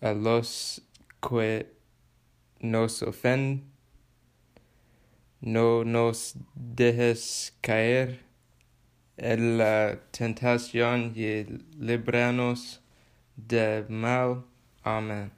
a los que nos ofen no nos dejes caer en la tentación y libranos del mal. Amen.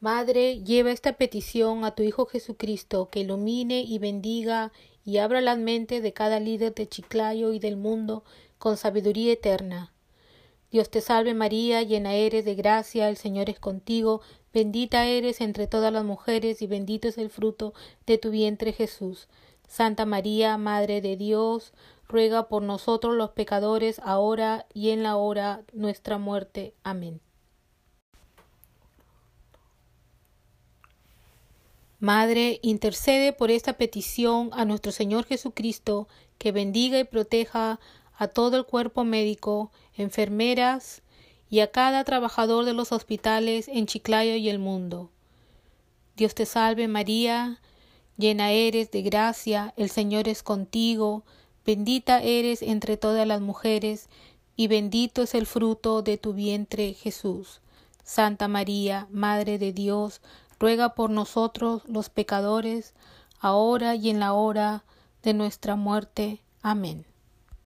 Madre, lleva esta petición a tu Hijo Jesucristo, que ilumine y bendiga y abra la mente de cada líder de Chiclayo y del mundo con sabiduría eterna. Dios te salve María, llena eres de gracia, el Señor es contigo, bendita eres entre todas las mujeres y bendito es el fruto de tu vientre Jesús. Santa María, Madre de Dios, ruega por nosotros los pecadores, ahora y en la hora nuestra muerte. Amén. Madre, intercede por esta petición a nuestro Señor Jesucristo, que bendiga y proteja a todo el cuerpo médico, enfermeras y a cada trabajador de los hospitales en Chiclayo y el mundo. Dios te salve María, llena eres de gracia, el Señor es contigo, bendita eres entre todas las mujeres, y bendito es el fruto de tu vientre Jesús. Santa María, Madre de Dios, ruega por nosotros los pecadores, ahora y en la hora de nuestra muerte. Amén.